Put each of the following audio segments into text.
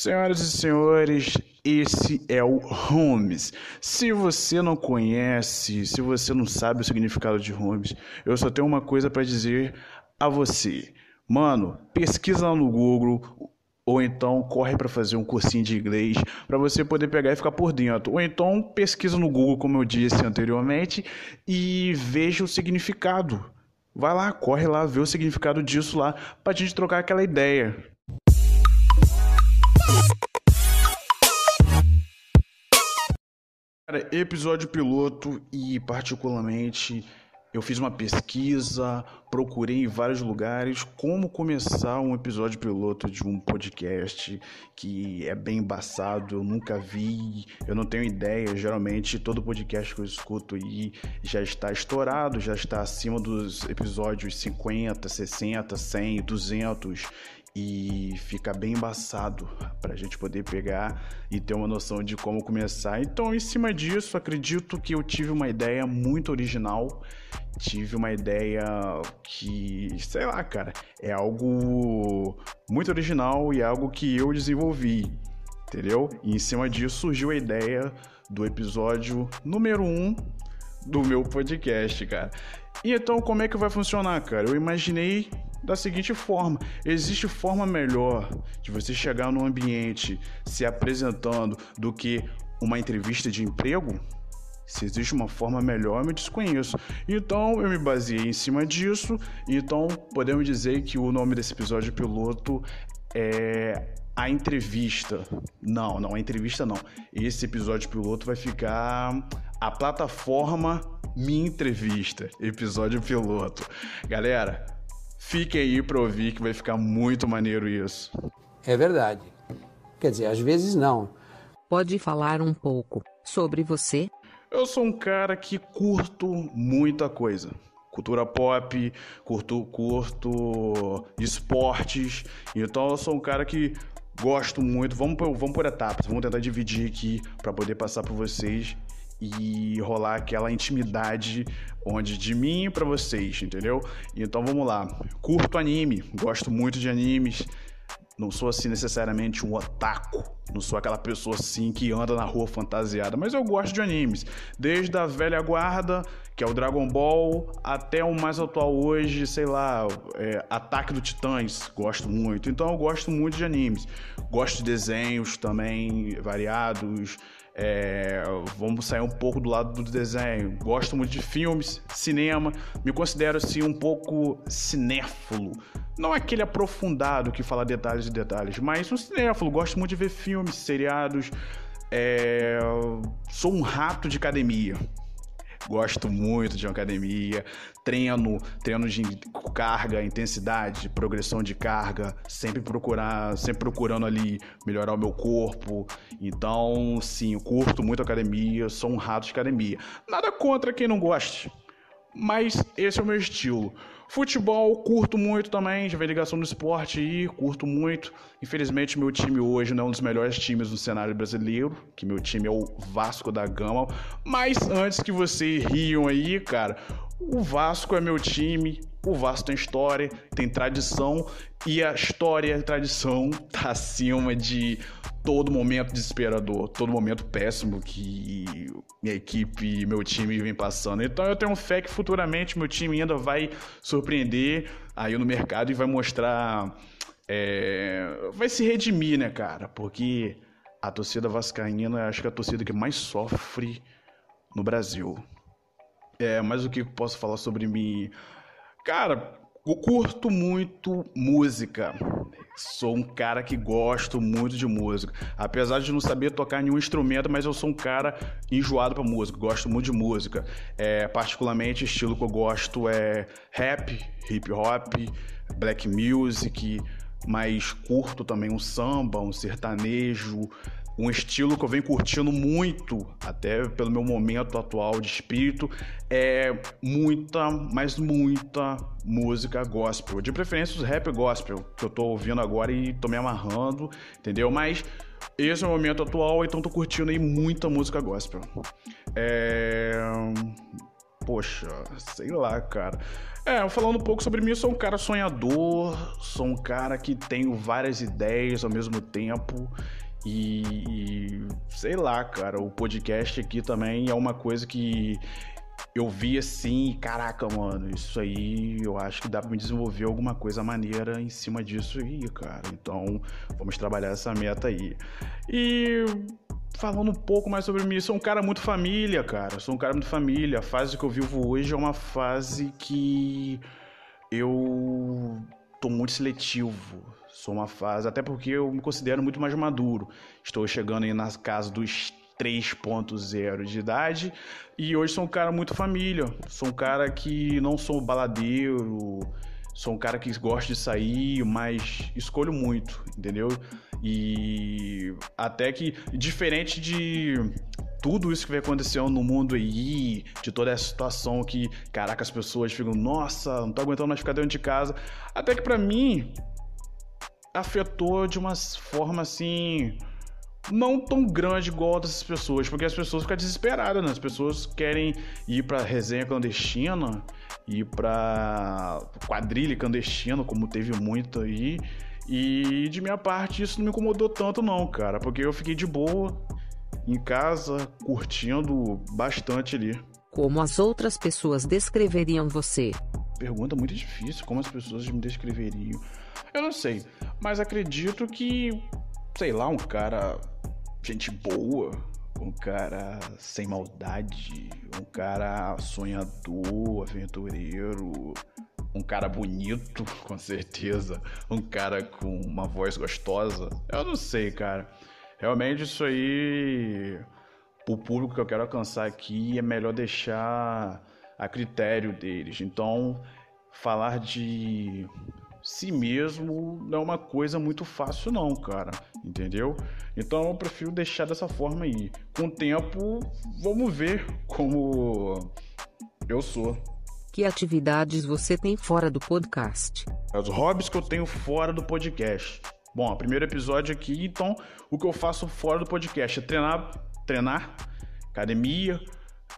Senhoras e senhores, esse é o Holmes. Se você não conhece, se você não sabe o significado de Holmes, eu só tenho uma coisa para dizer a você. Mano, pesquisa lá no Google ou então corre para fazer um cursinho de inglês para você poder pegar e ficar por dentro. Ou então pesquisa no Google, como eu disse anteriormente, e veja o significado. Vai lá, corre lá, vê o significado disso lá, pra gente trocar aquela ideia. Cara, episódio piloto e particularmente eu fiz uma pesquisa, procurei em vários lugares como começar um episódio piloto de um podcast que é bem embaçado, eu nunca vi, eu não tenho ideia. Geralmente todo podcast que eu escuto aí já está estourado, já está acima dos episódios 50, 60, 100, 200 e fica bem embaçado para a gente poder pegar e ter uma noção de como começar. Então, em cima disso, acredito que eu tive uma ideia muito original, tive uma ideia que, sei lá, cara, é algo muito original e é algo que eu desenvolvi, entendeu? E em cima disso surgiu a ideia do episódio número 1 um do meu podcast, cara. E então, como é que vai funcionar, cara? Eu imaginei da seguinte forma: existe forma melhor de você chegar no ambiente se apresentando do que uma entrevista de emprego? Se existe uma forma melhor, eu me desconheço. Então eu me baseei em cima disso. Então podemos dizer que o nome desse episódio piloto é a entrevista. Não, não, a entrevista não. Esse episódio piloto vai ficar a plataforma Minha Entrevista, episódio piloto. Galera, Fiquem aí para ouvir que vai ficar muito maneiro isso. É verdade. Quer dizer, às vezes não. Pode falar um pouco sobre você? Eu sou um cara que curto muita coisa. Cultura pop, curto, curto esportes. Então eu sou um cara que gosto muito. Vamos por, vamos por etapas, vamos tentar dividir aqui para poder passar para vocês e rolar aquela intimidade onde de mim para vocês, entendeu? Então vamos lá. Curto anime, gosto muito de animes. Não sou assim necessariamente um otaku, não sou aquela pessoa assim que anda na rua fantasiada, mas eu gosto de animes, desde a velha guarda, que é o Dragon Ball, até o mais atual hoje, sei lá, é, Ataque do Titãs, gosto muito. Então eu gosto muito de animes, gosto de desenhos também variados, é, vamos sair um pouco do lado do desenho. Gosto muito de filmes, cinema, me considero assim um pouco cinéfilo. Não aquele aprofundado que fala detalhes e detalhes, mas um cinéfilo. Gosto muito de ver filmes, seriados. É, sou um rato de academia. Gosto muito de academia, treino, treino de carga, intensidade, progressão de carga, sempre procurar, sempre procurando ali melhorar o meu corpo. Então, sim, eu curto muito academia, sou um rato de academia. Nada contra quem não goste, mas esse é o meu estilo. Futebol, curto muito também, já vem ligação no esporte aí, curto muito. Infelizmente, meu time hoje não é um dos melhores times do cenário brasileiro, que meu time é o Vasco da Gama. Mas antes que vocês riam aí, cara, o Vasco é meu time, o Vasco tem história, tem tradição, e a história e a tradição tá acima de todo momento desesperador, todo momento péssimo que minha equipe, meu time vem passando. Então eu tenho fé que futuramente meu time ainda vai surpreender aí no mercado e vai mostrar. É, vai se redimir, né, cara? Porque a torcida vascaína acho que é a torcida que mais sofre no Brasil. É, mas o que eu posso falar sobre mim? Cara, eu curto muito música. Sou um cara que gosto muito de música. Apesar de não saber tocar nenhum instrumento, mas eu sou um cara enjoado pra música. Gosto muito de música. É, particularmente, estilo que eu gosto é rap, hip hop, black music, mas curto também um samba, um sertanejo, um estilo que eu venho curtindo muito, até pelo meu momento atual de espírito, é muita, mas muita música gospel. De preferência os rap gospel, que eu tô ouvindo agora e tô me amarrando, entendeu? Mas esse é o momento atual, então tô curtindo aí muita música gospel. É... poxa, sei lá, cara. É, falando um pouco sobre mim, eu sou um cara sonhador, sou um cara que tenho várias ideias ao mesmo tempo. E, e, sei lá, cara, o podcast aqui também é uma coisa que eu vi assim, caraca, mano, isso aí eu acho que dá pra me desenvolver alguma coisa maneira em cima disso aí, cara. Então, vamos trabalhar essa meta aí. E falando um pouco mais sobre mim, sou um cara muito família, cara. Sou um cara muito família. A fase que eu vivo hoje é uma fase que eu tô muito seletivo. Sou uma fase, até porque eu me considero muito mais maduro. Estou chegando aí na casa dos 3.0 de idade e hoje sou um cara muito família. Sou um cara que não sou baladeiro, sou um cara que gosta de sair, mas escolho muito, entendeu? E até que diferente de tudo isso que vem acontecendo no mundo aí, de toda essa situação que, caraca, as pessoas ficam, nossa, não tô aguentando mais ficar dentro de casa. Até que para mim afetou de uma forma assim, não tão grande igual dessas pessoas, porque as pessoas ficam desesperadas, né? As pessoas querem ir pra resenha clandestina, ir pra quadrilha clandestina, como teve muito aí. E de minha parte isso não me incomodou tanto não, cara, porque eu fiquei de boa em casa, curtindo bastante ali. Como as outras pessoas descreveriam você? Pergunta muito difícil, como as pessoas me descreveriam. Eu não sei, mas acredito que, sei lá, um cara gente boa, um cara sem maldade, um cara sonhador, aventureiro, um cara bonito, com certeza, um cara com uma voz gostosa. Eu não sei, cara. Realmente isso aí, o público que eu quero alcançar aqui é melhor deixar a critério deles. Então, falar de si mesmo não é uma coisa muito fácil não, cara, entendeu? Então eu prefiro deixar dessa forma aí. Com o tempo, vamos ver como eu sou. Que atividades você tem fora do podcast? Os hobbies que eu tenho fora do podcast. Bom, primeiro episódio aqui, então o que eu faço fora do podcast é treinar, treinar, academia,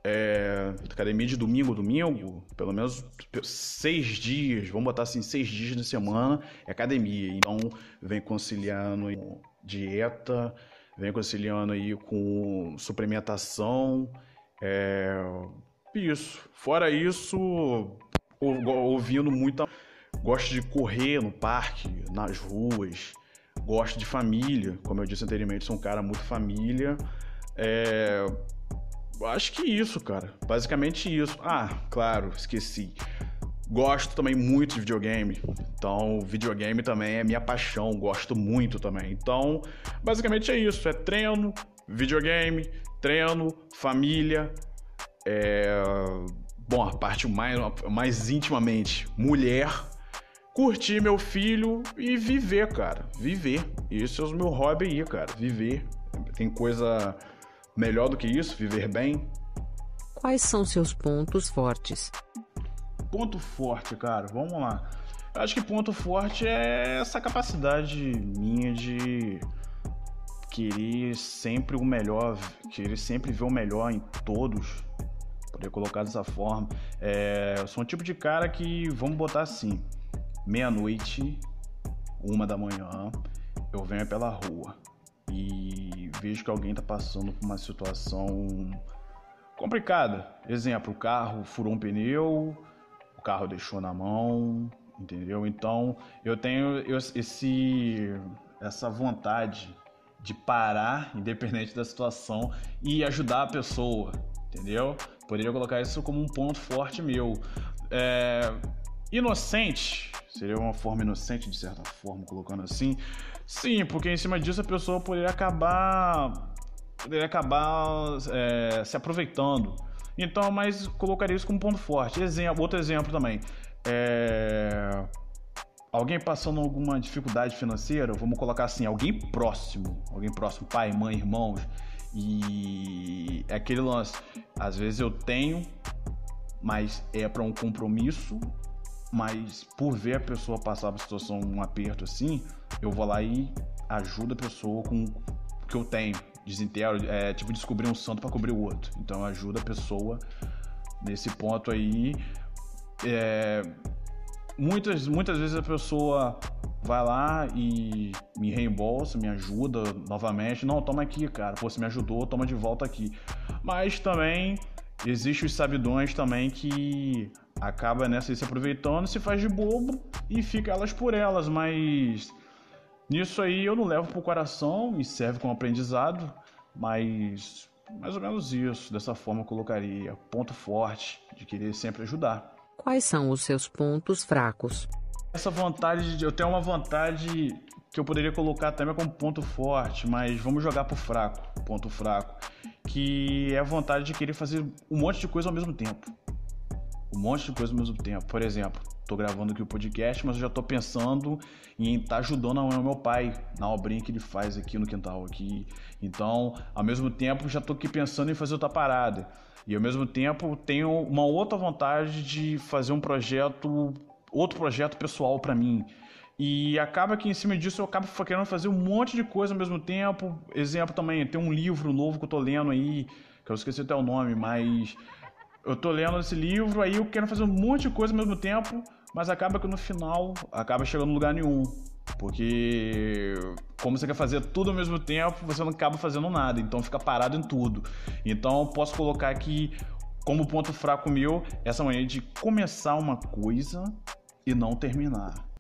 é, academia de domingo domingo, pelo menos seis dias, vamos botar assim, seis dias na semana é academia. Então, vem conciliando dieta, vem conciliando aí com suplementação, é, isso. Fora isso, ouvindo muita. Gosto de correr no parque, nas ruas. Gosto de família, como eu disse anteriormente, sou um cara muito família. É, acho que isso, cara. Basicamente isso. Ah, claro, esqueci. Gosto também muito de videogame. Então, videogame também é minha paixão. Gosto muito também. Então, basicamente é isso. É treino, videogame, treino, família. É... Bom, a parte mais, mais intimamente, mulher. Curtir meu filho e viver, cara. Viver. Esse é o meu hobby aí, cara. Viver. Tem coisa Melhor do que isso, viver bem. Quais são seus pontos fortes? Ponto forte, cara, vamos lá. Eu acho que ponto forte é essa capacidade minha de querer sempre o melhor, querer sempre ver o melhor em todos, poder colocar dessa forma. É, eu sou um tipo de cara que, vamos botar assim, meia-noite, uma da manhã, eu venho pela rua e vejo que alguém está passando por uma situação complicada. Exemplo, o carro furou um pneu, o carro deixou na mão, entendeu? Então eu tenho esse essa vontade de parar, independente da situação, e ajudar a pessoa, entendeu? Poderia colocar isso como um ponto forte meu. É, inocente, seria uma forma inocente de certa forma, colocando assim, Sim, porque em cima disso a pessoa poderia acabar. Poderia acabar é, se aproveitando. Então, mas colocaria isso como ponto forte. Exemplo, outro exemplo também. É, alguém passando alguma dificuldade financeira, vamos colocar assim, alguém próximo, alguém próximo, pai, mãe, irmãos, e é aquele lance, às vezes eu tenho, mas é para um compromisso mas por ver a pessoa passar por situação, um aperto assim, eu vou lá e ajudo a pessoa com o que eu tenho. Desintegro, é tipo descobrir um santo para cobrir o outro. Então ajuda a pessoa nesse ponto aí. É, muitas, muitas vezes a pessoa vai lá e me reembolsa, me ajuda novamente. Não, toma aqui, cara. Pô, você me ajudou, toma de volta aqui. Mas também existe os sabidões também que acaba nessa se aproveitando, se faz de bobo e fica elas por elas, mas nisso aí eu não levo pro coração e serve como aprendizado, mas mais ou menos isso, dessa forma eu colocaria ponto forte de querer sempre ajudar. Quais são os seus pontos fracos? Essa vontade, de, eu tenho uma vontade que eu poderia colocar também como ponto forte, mas vamos jogar pro fraco, ponto fraco, que é a vontade de querer fazer um monte de coisa ao mesmo tempo um monte de coisa ao mesmo tempo. Por exemplo, estou gravando aqui o podcast, mas eu já estou pensando em estar tá ajudando o meu pai na obrinha que ele faz aqui no quintal aqui. Então, ao mesmo tempo, já estou aqui pensando em fazer outra parada. E ao mesmo tempo, tenho uma outra vontade de fazer um projeto, outro projeto pessoal para mim. E acaba que em cima disso eu acabo querendo fazer um monte de coisa ao mesmo tempo. Exemplo também, tem um livro novo que eu tô lendo aí, que eu esqueci até o nome, mas eu tô lendo esse livro, aí eu quero fazer um monte de coisa ao mesmo tempo, mas acaba que no final acaba chegando em lugar nenhum. Porque como você quer fazer tudo ao mesmo tempo, você não acaba fazendo nada, então fica parado em tudo. Então posso colocar aqui como ponto fraco meu essa maneira de começar uma coisa e não terminar.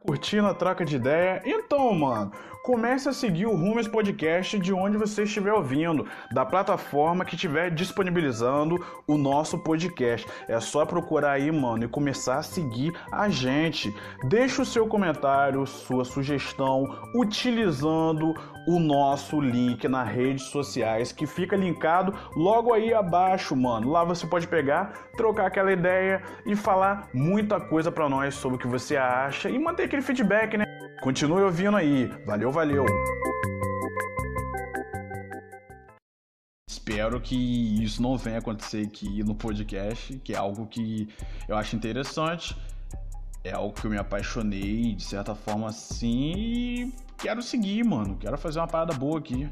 Curtindo a troca de ideia? Então, mano, comece a seguir o Rumors Podcast de onde você estiver ouvindo, da plataforma que estiver disponibilizando o nosso podcast. É só procurar aí, mano, e começar a seguir a gente. Deixe o seu comentário, sua sugestão, utilizando o nosso link nas redes sociais que fica linkado logo aí abaixo, mano. Lá você pode pegar, trocar aquela ideia e falar muita coisa para nós sobre o que você acha e manter aquele feedback, né? Continue ouvindo aí. Valeu, valeu. Espero que isso não venha acontecer aqui no podcast, que é algo que eu acho interessante. É algo que eu me apaixonei de certa forma assim e quero seguir, mano. Quero fazer uma parada boa aqui.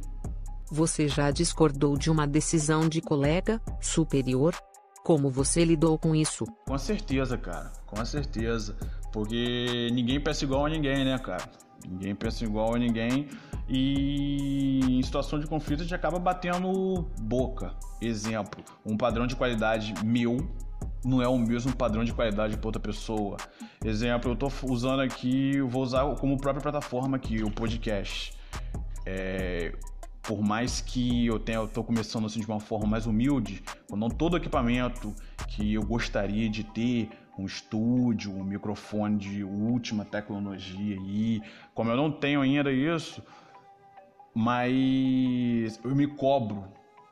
Você já discordou de uma decisão de colega superior? Como você lidou com isso? Com certeza, cara. Com certeza. Porque ninguém pensa igual a ninguém, né, cara? Ninguém pensa igual a ninguém. E em situação de conflito a gente acaba batendo boca. Exemplo, um padrão de qualidade meu não é o mesmo padrão de qualidade para outra pessoa. Exemplo, eu estou usando aqui, vou usar como própria plataforma aqui, o podcast. É, por mais que eu tenha, eu tô começando assim de uma forma mais humilde, com não todo equipamento que eu gostaria de ter, um estúdio, um microfone de última tecnologia aí, como eu não tenho ainda isso, mas eu me cobro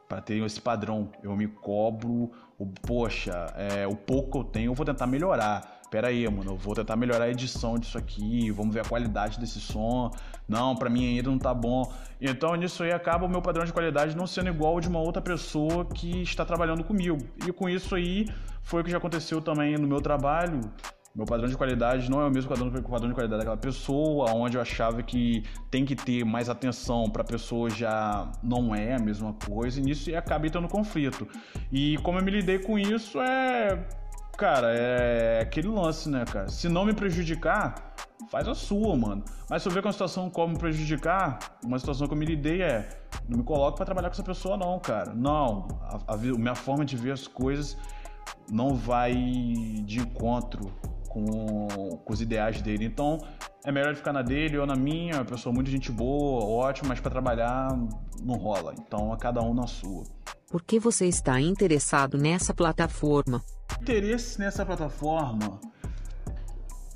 para ter esse padrão, eu me cobro, o, poxa, é, o pouco que eu tenho eu vou tentar melhorar pera aí, mano, eu vou tentar melhorar a edição disso aqui, vamos ver a qualidade desse som. Não, para mim ainda não tá bom. Então nisso aí acaba o meu padrão de qualidade não sendo igual de uma outra pessoa que está trabalhando comigo. E com isso aí foi o que já aconteceu também no meu trabalho. Meu padrão de qualidade não é o mesmo padrão, padrão de qualidade daquela pessoa, onde eu achava que tem que ter mais atenção para a pessoa já não é a mesma coisa, e nisso acabei tendo conflito. E como eu me lidei com isso é Cara, é aquele lance, né, cara? Se não me prejudicar, faz a sua, mano. Mas se eu ver que uma situação como me prejudicar, uma situação que eu me lidei é. Não me coloque para trabalhar com essa pessoa, não, cara. Não. A, a, minha forma de ver as coisas não vai de encontro com, com os ideais dele. Então, é melhor ficar na dele ou na minha. Uma pessoa muito gente boa, ótima, mas para trabalhar não rola. Então, é cada um na sua. Por que você está interessado nessa plataforma? Interesse nessa plataforma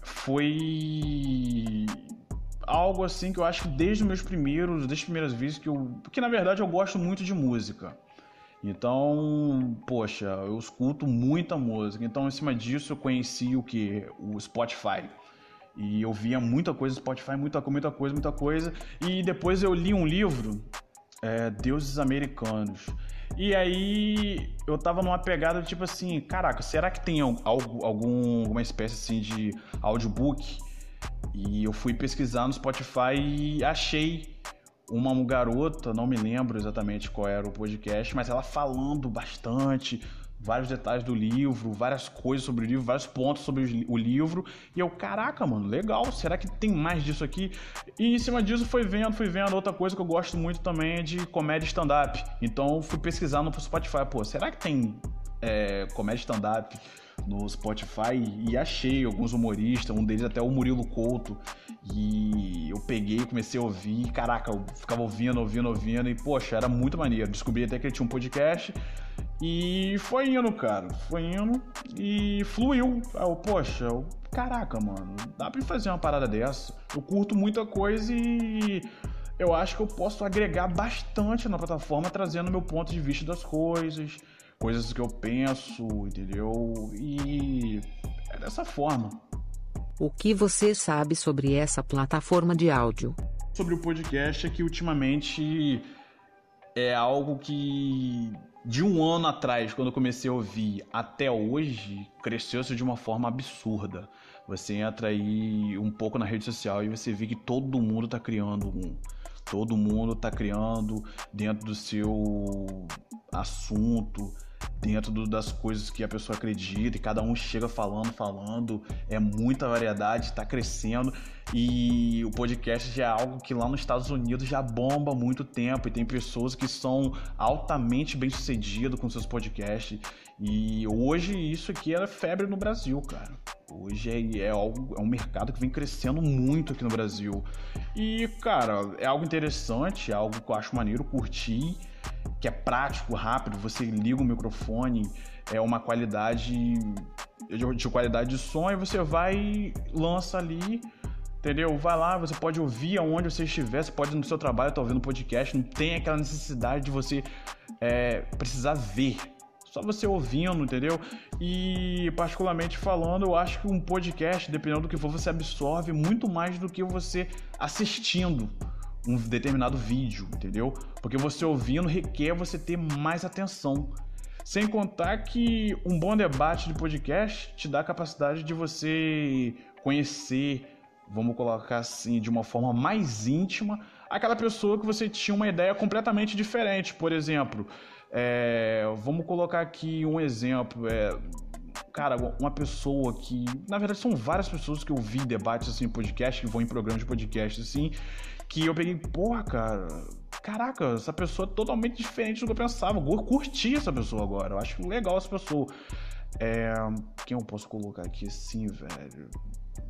foi algo assim que eu acho que desde os meus primeiros, desde as primeiras vezes que eu. Porque na verdade eu gosto muito de música. Então, poxa, eu escuto muita música. Então, em cima disso, eu conheci o que? O Spotify. E eu via muita coisa no Spotify, muita, muita coisa, muita coisa. E depois eu li um livro, é, Deuses Americanos. E aí eu tava numa pegada tipo assim, caraca, será que tem algo, algum, alguma espécie assim de audiobook? E eu fui pesquisar no Spotify e achei uma garota, não me lembro exatamente qual era o podcast, mas ela falando bastante vários detalhes do livro, várias coisas sobre o livro, vários pontos sobre o livro. E eu, caraca, mano, legal, será que tem mais disso aqui? E em cima disso fui vendo, fui vendo. Outra coisa que eu gosto muito também é de comédia stand-up. Então fui pesquisar no Spotify, pô, será que tem é, comédia stand-up? no Spotify e achei alguns humoristas, um deles até o Murilo Couto. E eu peguei, comecei a ouvir, e, caraca, eu ficava ouvindo, ouvindo, ouvindo, e poxa, era muito maneiro. Descobri até que ele tinha um podcast. E foi indo, cara. Foi indo e fluiu. Eu, poxa, eu, caraca, mano, dá pra fazer uma parada dessa. Eu curto muita coisa e eu acho que eu posso agregar bastante na plataforma, trazendo meu ponto de vista das coisas, coisas que eu penso, entendeu? E é dessa forma. O que você sabe sobre essa plataforma de áudio? Sobre o podcast é que ultimamente é algo que de um ano atrás, quando eu comecei a ouvir, até hoje, cresceu-se de uma forma absurda. Você entra aí um pouco na rede social e você vê que todo mundo está criando um. Todo mundo está criando dentro do seu assunto, dentro do, das coisas que a pessoa acredita e cada um chega falando, falando. É muita variedade, está crescendo e o podcast já é algo que lá nos Estados Unidos já bomba há muito tempo e tem pessoas que são altamente bem sucedidas com seus podcasts e hoje isso aqui é febre no Brasil, cara. Hoje é, é, algo, é um mercado que vem crescendo muito aqui no Brasil. E, cara, é algo interessante, é algo que eu acho maneiro, curtir que é prático, rápido, você liga o microfone, é uma qualidade de, de qualidade de som e você vai lança ali, entendeu? Vai lá, você pode ouvir aonde você estiver, você pode no seu trabalho tá ouvindo podcast, não tem aquela necessidade de você é, precisar ver. Só você ouvindo, entendeu? E particularmente falando, eu acho que um podcast, dependendo do que for, você absorve muito mais do que você assistindo um determinado vídeo, entendeu? Porque você ouvindo requer você ter mais atenção. Sem contar que um bom debate de podcast te dá a capacidade de você conhecer, vamos colocar assim, de uma forma mais íntima, aquela pessoa que você tinha uma ideia completamente diferente. Por exemplo, é, vamos colocar aqui um exemplo. É, cara, uma pessoa que. Na verdade, são várias pessoas que eu vi debates assim em podcast, que vão em programas de podcast assim, que eu peguei, porra, cara, caraca, essa pessoa é totalmente diferente do que eu pensava. Eu curti essa pessoa agora, eu acho legal essa pessoa. É, quem eu posso colocar aqui assim, velho?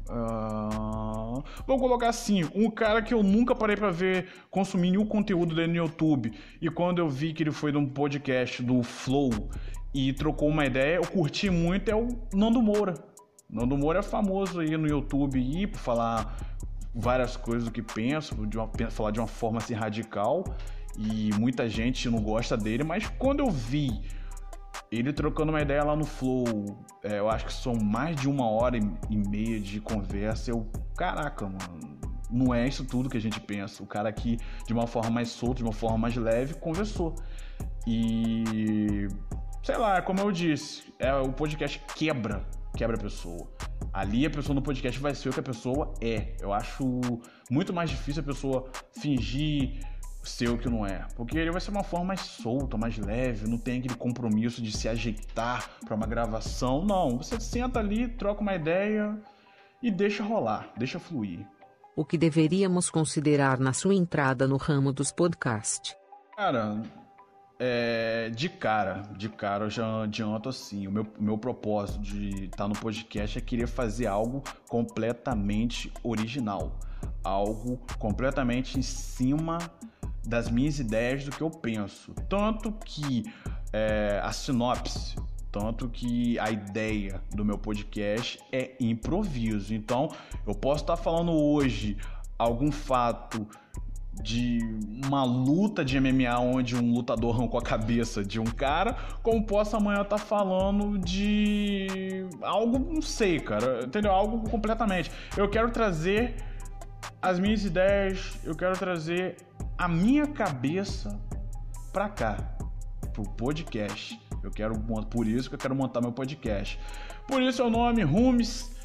Uh, vou colocar assim, um cara que eu nunca parei para ver consumir nenhum conteúdo dele no YouTube. E quando eu vi que ele foi num podcast do Flow e trocou uma ideia, eu curti muito, é o Nando Moura. Nando Moura é famoso aí no YouTube e por falar várias coisas do que penso, de uma, falar de uma forma assim radical, e muita gente não gosta dele, mas quando eu vi ele trocando uma ideia lá no Flow, é, eu acho que são mais de uma hora e meia de conversa, eu, caraca, mano, não é isso tudo que a gente pensa. O cara aqui, de uma forma mais solta, de uma forma mais leve, conversou. E sei lá, como eu disse, é, o podcast quebra, quebra a pessoa. Ali a pessoa no podcast vai ser o que a pessoa é. Eu acho muito mais difícil a pessoa fingir ser o que não é. Porque ele vai ser uma forma mais solta, mais leve, não tem aquele compromisso de se ajeitar para uma gravação. Não, você senta ali, troca uma ideia e deixa rolar, deixa fluir. O que deveríamos considerar na sua entrada no ramo dos podcasts? Cara, é, de cara, de cara eu já adianto assim, o meu, meu propósito de estar tá no podcast é querer fazer algo completamente original, algo completamente em cima das minhas ideias do que eu penso, tanto que é, a sinopse, tanto que a ideia do meu podcast é improviso. Então, eu posso estar falando hoje algum fato de uma luta de MMA onde um lutador arrancou a cabeça de um cara, como posso amanhã estar tá falando de algo, não sei, cara, entendeu? Algo completamente. Eu quero trazer as minhas ideias, eu quero trazer a minha cabeça pra cá, pro podcast. Eu quero, por isso que eu quero montar meu podcast. Por isso é o nome Rumes,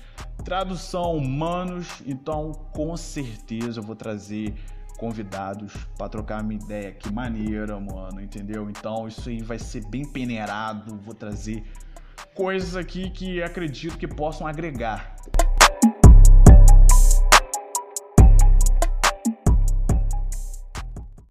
tradução humanos. Então, com certeza eu vou trazer convidados para trocar uma ideia. Que maneira, mano, entendeu? Então isso aí vai ser bem peneirado. Vou trazer coisas aqui que acredito que possam agregar